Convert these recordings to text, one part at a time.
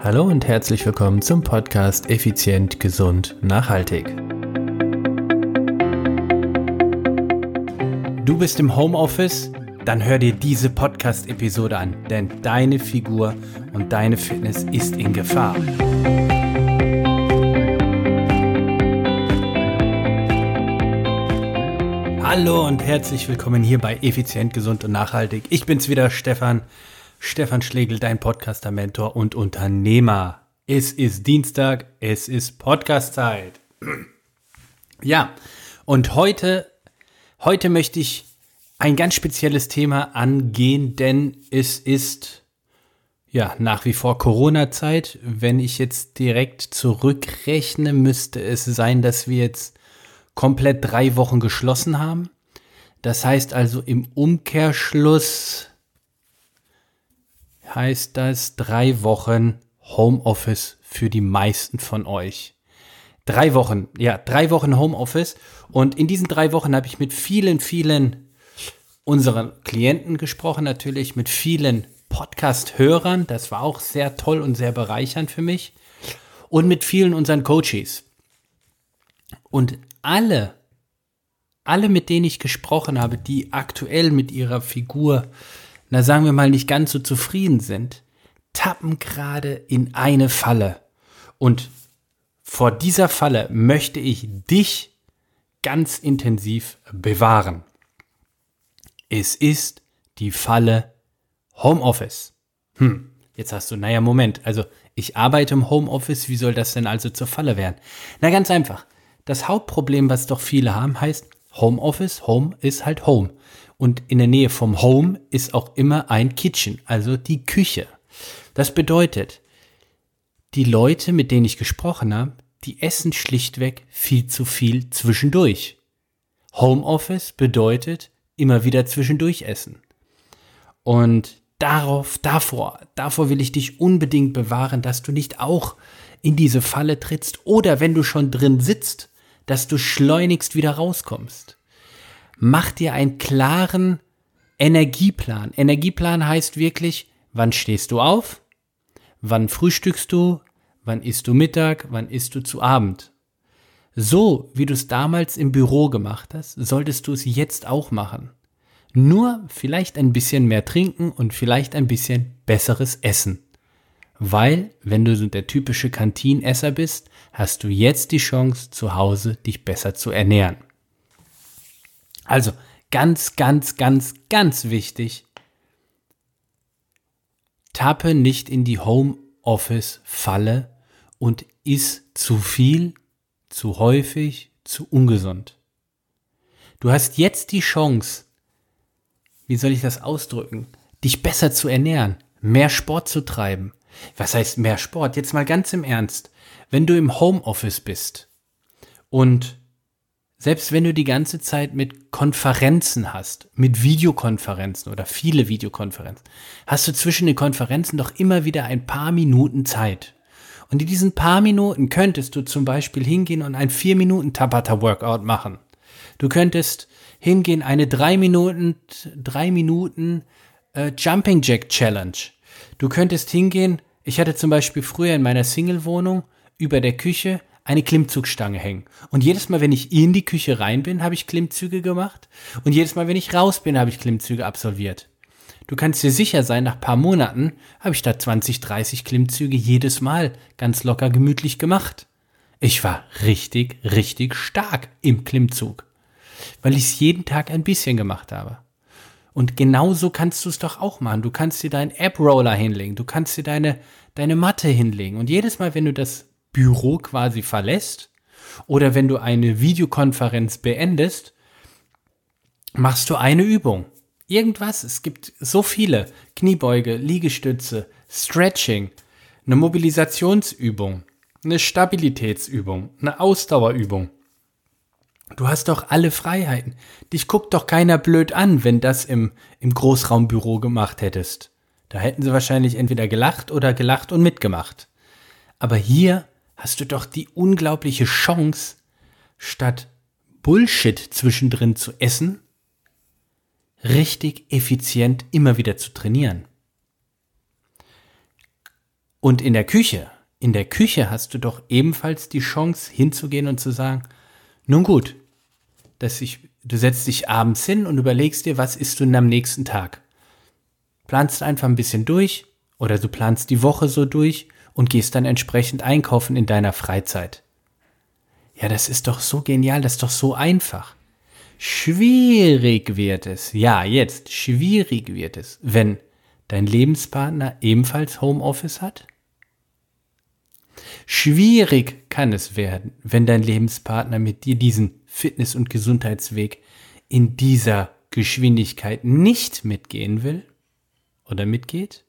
Hallo und herzlich willkommen zum Podcast Effizient, Gesund, Nachhaltig. Du bist im Homeoffice? Dann hör dir diese Podcast-Episode an, denn deine Figur und deine Fitness ist in Gefahr. Hallo und herzlich willkommen hier bei Effizient, Gesund und Nachhaltig. Ich bin's wieder, Stefan. Stefan Schlegel, dein Podcaster-Mentor und Unternehmer. Es ist Dienstag, es ist Podcast-Zeit. Ja, und heute, heute möchte ich ein ganz spezielles Thema angehen, denn es ist ja nach wie vor Corona-Zeit. Wenn ich jetzt direkt zurückrechne, müsste es sein, dass wir jetzt komplett drei Wochen geschlossen haben. Das heißt also im Umkehrschluss heißt das drei Wochen Homeoffice für die meisten von euch. Drei Wochen, ja, drei Wochen Homeoffice. Und in diesen drei Wochen habe ich mit vielen, vielen unseren Klienten gesprochen, natürlich mit vielen Podcast-Hörern. Das war auch sehr toll und sehr bereichernd für mich. Und mit vielen unseren Coaches. Und alle, alle, mit denen ich gesprochen habe, die aktuell mit ihrer Figur na sagen wir mal, nicht ganz so zufrieden sind, tappen gerade in eine Falle. Und vor dieser Falle möchte ich dich ganz intensiv bewahren. Es ist die Falle Homeoffice. Hm, jetzt hast du, naja, Moment, also ich arbeite im Homeoffice, wie soll das denn also zur Falle werden? Na ganz einfach. Das Hauptproblem, was doch viele haben, heißt Homeoffice, Home ist halt Home. Und in der Nähe vom Home ist auch immer ein Kitchen, also die Küche. Das bedeutet, die Leute, mit denen ich gesprochen habe, die essen schlichtweg viel zu viel zwischendurch. Homeoffice bedeutet immer wieder zwischendurch essen. Und darauf, davor, davor will ich dich unbedingt bewahren, dass du nicht auch in diese Falle trittst oder wenn du schon drin sitzt, dass du schleunigst wieder rauskommst mach dir einen klaren Energieplan. Energieplan heißt wirklich, wann stehst du auf? Wann frühstückst du? Wann isst du Mittag? Wann isst du zu Abend? So, wie du es damals im Büro gemacht hast, solltest du es jetzt auch machen. Nur vielleicht ein bisschen mehr trinken und vielleicht ein bisschen besseres Essen. Weil, wenn du der typische Kantinesser bist, hast du jetzt die Chance, zu Hause dich besser zu ernähren. Also ganz, ganz, ganz, ganz wichtig. Tappe nicht in die Homeoffice-Falle und iss zu viel, zu häufig, zu ungesund. Du hast jetzt die Chance, wie soll ich das ausdrücken, dich besser zu ernähren, mehr Sport zu treiben. Was heißt mehr Sport? Jetzt mal ganz im Ernst. Wenn du im Homeoffice bist und selbst wenn du die ganze Zeit mit Konferenzen hast, mit Videokonferenzen oder viele Videokonferenzen, hast du zwischen den Konferenzen doch immer wieder ein paar Minuten Zeit. Und in diesen paar Minuten könntest du zum Beispiel hingehen und ein vier Minuten Tabata Workout machen. Du könntest hingehen eine drei Minuten, drei Minuten äh, Jumping Jack Challenge. Du könntest hingehen, ich hatte zum Beispiel früher in meiner Single-Wohnung über der Küche eine Klimmzugstange hängen. Und jedes Mal, wenn ich in die Küche rein bin, habe ich Klimmzüge gemacht. Und jedes Mal, wenn ich raus bin, habe ich Klimmzüge absolviert. Du kannst dir sicher sein, nach paar Monaten habe ich da 20, 30 Klimmzüge jedes Mal ganz locker gemütlich gemacht. Ich war richtig, richtig stark im Klimmzug, weil ich es jeden Tag ein bisschen gemacht habe. Und genauso kannst du es doch auch machen. Du kannst dir deinen App-Roller hinlegen, du kannst dir deine, deine Matte hinlegen. Und jedes Mal, wenn du das Büro quasi verlässt oder wenn du eine Videokonferenz beendest, machst du eine Übung. Irgendwas, es gibt so viele. Kniebeuge, Liegestütze, Stretching, eine Mobilisationsübung, eine Stabilitätsübung, eine Ausdauerübung. Du hast doch alle Freiheiten. Dich guckt doch keiner blöd an, wenn das im, im Großraumbüro gemacht hättest. Da hätten sie wahrscheinlich entweder gelacht oder gelacht und mitgemacht. Aber hier hast du doch die unglaubliche Chance, statt Bullshit zwischendrin zu essen, richtig effizient immer wieder zu trainieren. Und in der Küche, in der Küche hast du doch ebenfalls die Chance hinzugehen und zu sagen, nun gut, dass ich, du setzt dich abends hin und überlegst dir, was isst du denn am nächsten Tag? Planst einfach ein bisschen durch oder du planst die Woche so durch und gehst dann entsprechend einkaufen in deiner Freizeit. Ja, das ist doch so genial, das ist doch so einfach. Schwierig wird es, ja, jetzt, schwierig wird es, wenn dein Lebenspartner ebenfalls Homeoffice hat? Schwierig kann es werden, wenn dein Lebenspartner mit dir diesen Fitness- und Gesundheitsweg in dieser Geschwindigkeit nicht mitgehen will oder mitgeht.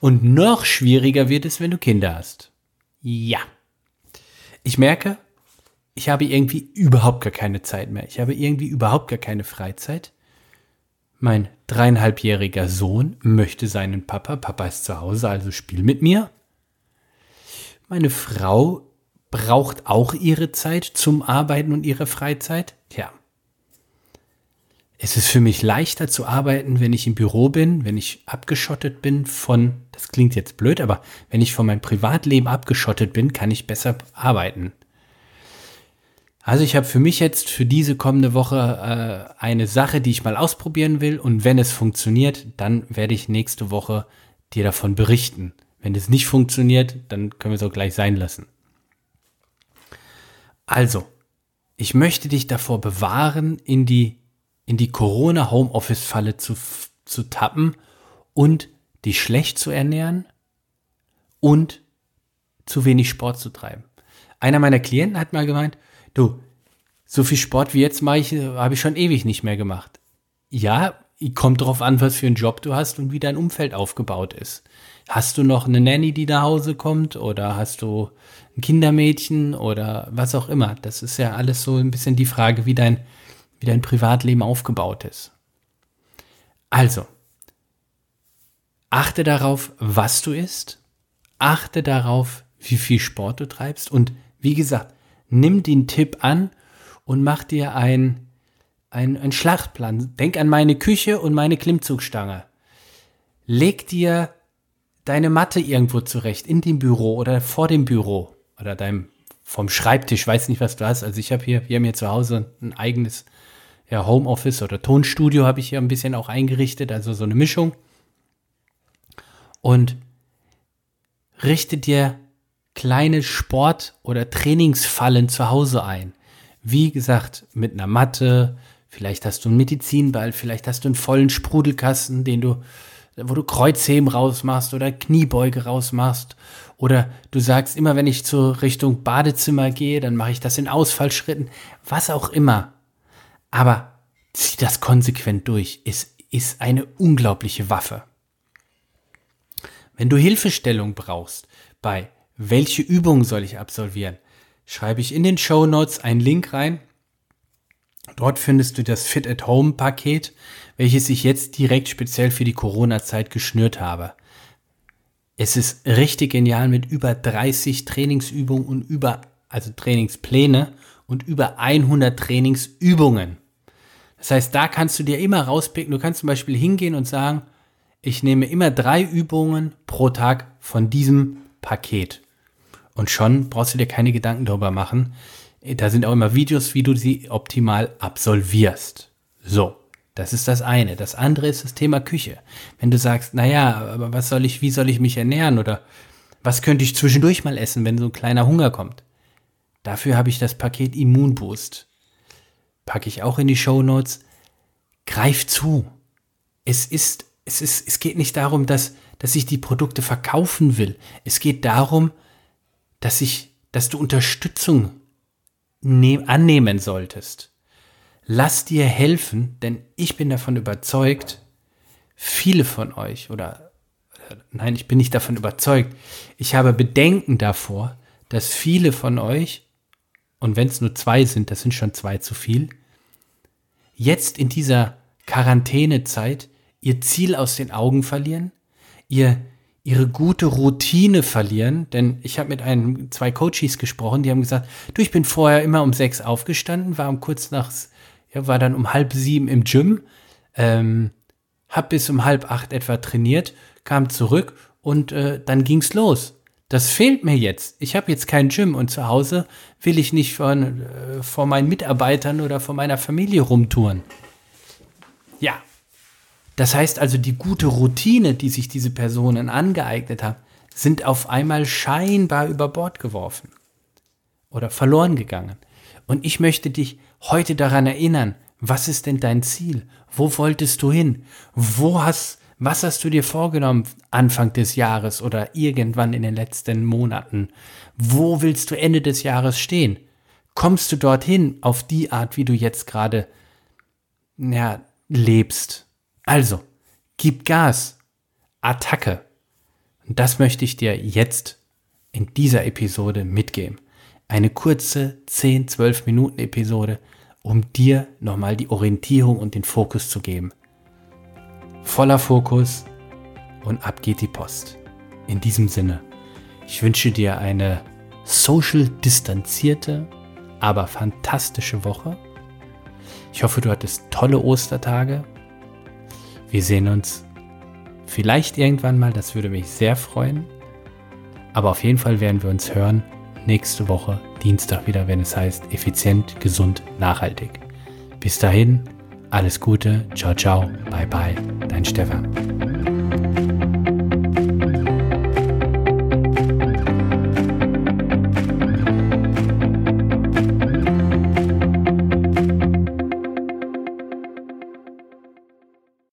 Und noch schwieriger wird es, wenn du Kinder hast. Ja. Ich merke, ich habe irgendwie überhaupt gar keine Zeit mehr. Ich habe irgendwie überhaupt gar keine Freizeit. Mein dreieinhalbjähriger Sohn möchte seinen Papa. Papa ist zu Hause, also spiel mit mir. Meine Frau braucht auch ihre Zeit zum Arbeiten und ihre Freizeit. Tja. Es ist für mich leichter zu arbeiten, wenn ich im Büro bin, wenn ich abgeschottet bin von, das klingt jetzt blöd, aber wenn ich von meinem Privatleben abgeschottet bin, kann ich besser arbeiten. Also ich habe für mich jetzt für diese kommende Woche äh, eine Sache, die ich mal ausprobieren will und wenn es funktioniert, dann werde ich nächste Woche dir davon berichten. Wenn es nicht funktioniert, dann können wir es auch gleich sein lassen. Also, ich möchte dich davor bewahren, in die, in die Corona-Homeoffice-Falle zu, zu tappen und dich schlecht zu ernähren und zu wenig Sport zu treiben. Einer meiner Klienten hat mal gemeint, du, so viel Sport wie jetzt mache ich, habe ich schon ewig nicht mehr gemacht. Ja, kommt drauf an, was für einen Job du hast und wie dein Umfeld aufgebaut ist. Hast du noch eine Nanny, die nach Hause kommt oder hast du ein Kindermädchen oder was auch immer? Das ist ja alles so ein bisschen die Frage, wie dein, wie dein Privatleben aufgebaut ist. Also, achte darauf, was du isst, achte darauf, wie viel Sport du treibst und wie gesagt, nimm den Tipp an und mach dir ein, ein, ein Schlachtplan. Denk an meine Küche und meine Klimmzugstange. Leg dir deine Matte irgendwo zurecht, in dem Büro oder vor dem Büro oder deinem vom Schreibtisch, weiß nicht, was du hast. Also ich habe hier, wir haben hier zu Hause ein eigenes ja, Homeoffice oder Tonstudio habe ich hier ein bisschen auch eingerichtet, also so eine Mischung. Und richte dir kleine Sport- oder Trainingsfallen zu Hause ein. Wie gesagt, mit einer Matte, vielleicht hast du einen Medizinball, vielleicht hast du einen vollen Sprudelkasten, den du wo du Kreuzheben rausmachst oder Kniebeuge rausmachst. Oder du sagst immer, wenn ich zur Richtung Badezimmer gehe, dann mache ich das in Ausfallschritten. Was auch immer. Aber zieh das konsequent durch. Es ist eine unglaubliche Waffe. Wenn du Hilfestellung brauchst bei welche Übungen soll ich absolvieren, schreibe ich in den Show Notes einen Link rein. Dort findest du das Fit at Home Paket, welches ich jetzt direkt speziell für die Corona-Zeit geschnürt habe. Es ist richtig genial mit über 30 Trainingsübungen und über, also Trainingspläne und über 100 Trainingsübungen. Das heißt, da kannst du dir immer rauspicken. Du kannst zum Beispiel hingehen und sagen, ich nehme immer drei Übungen pro Tag von diesem Paket. Und schon brauchst du dir keine Gedanken darüber machen. Da sind auch immer Videos, wie du sie optimal absolvierst. So. Das ist das eine. Das andere ist das Thema Küche. Wenn du sagst, naja, aber was soll ich, wie soll ich mich ernähren oder was könnte ich zwischendurch mal essen, wenn so ein kleiner Hunger kommt? Dafür habe ich das Paket Immunboost. Packe ich auch in die Show Notes. Greif zu. Es ist, es ist, es geht nicht darum, dass, dass ich die Produkte verkaufen will. Es geht darum, dass ich, dass du Unterstützung annehmen solltest. Lass dir helfen, denn ich bin davon überzeugt, viele von euch oder nein, ich bin nicht davon überzeugt, ich habe Bedenken davor, dass viele von euch, und wenn es nur zwei sind, das sind schon zwei zu viel, jetzt in dieser Quarantänezeit ihr Ziel aus den Augen verlieren, ihr ihre gute Routine verlieren, denn ich habe mit einem, zwei Coaches gesprochen, die haben gesagt, du, ich bin vorher immer um sechs aufgestanden, war um kurz nach ja, war dann um halb sieben im Gym, ähm, hab bis um halb acht etwa trainiert, kam zurück und äh, dann ging's los. Das fehlt mir jetzt. Ich habe jetzt kein Gym und zu Hause will ich nicht von, äh, vor meinen Mitarbeitern oder vor meiner Familie rumtouren. Ja. Das heißt also, die gute Routine, die sich diese Personen angeeignet haben, sind auf einmal scheinbar über Bord geworfen oder verloren gegangen. Und ich möchte dich heute daran erinnern, was ist denn dein Ziel? Wo wolltest du hin? Wo hast, was hast du dir vorgenommen Anfang des Jahres oder irgendwann in den letzten Monaten? Wo willst du Ende des Jahres stehen? Kommst du dorthin auf die Art, wie du jetzt gerade ja, lebst? Also, gib Gas. Attacke. Und das möchte ich dir jetzt in dieser Episode mitgeben. Eine kurze 10, 12 Minuten Episode, um dir nochmal die Orientierung und den Fokus zu geben. Voller Fokus und ab geht die Post. In diesem Sinne, ich wünsche dir eine social distanzierte, aber fantastische Woche. Ich hoffe, du hattest tolle Ostertage. Wir sehen uns vielleicht irgendwann mal, das würde mich sehr freuen. Aber auf jeden Fall werden wir uns hören nächste Woche Dienstag wieder, wenn es heißt effizient, gesund, nachhaltig. Bis dahin, alles Gute, ciao, ciao, bye, bye, dein Stefan.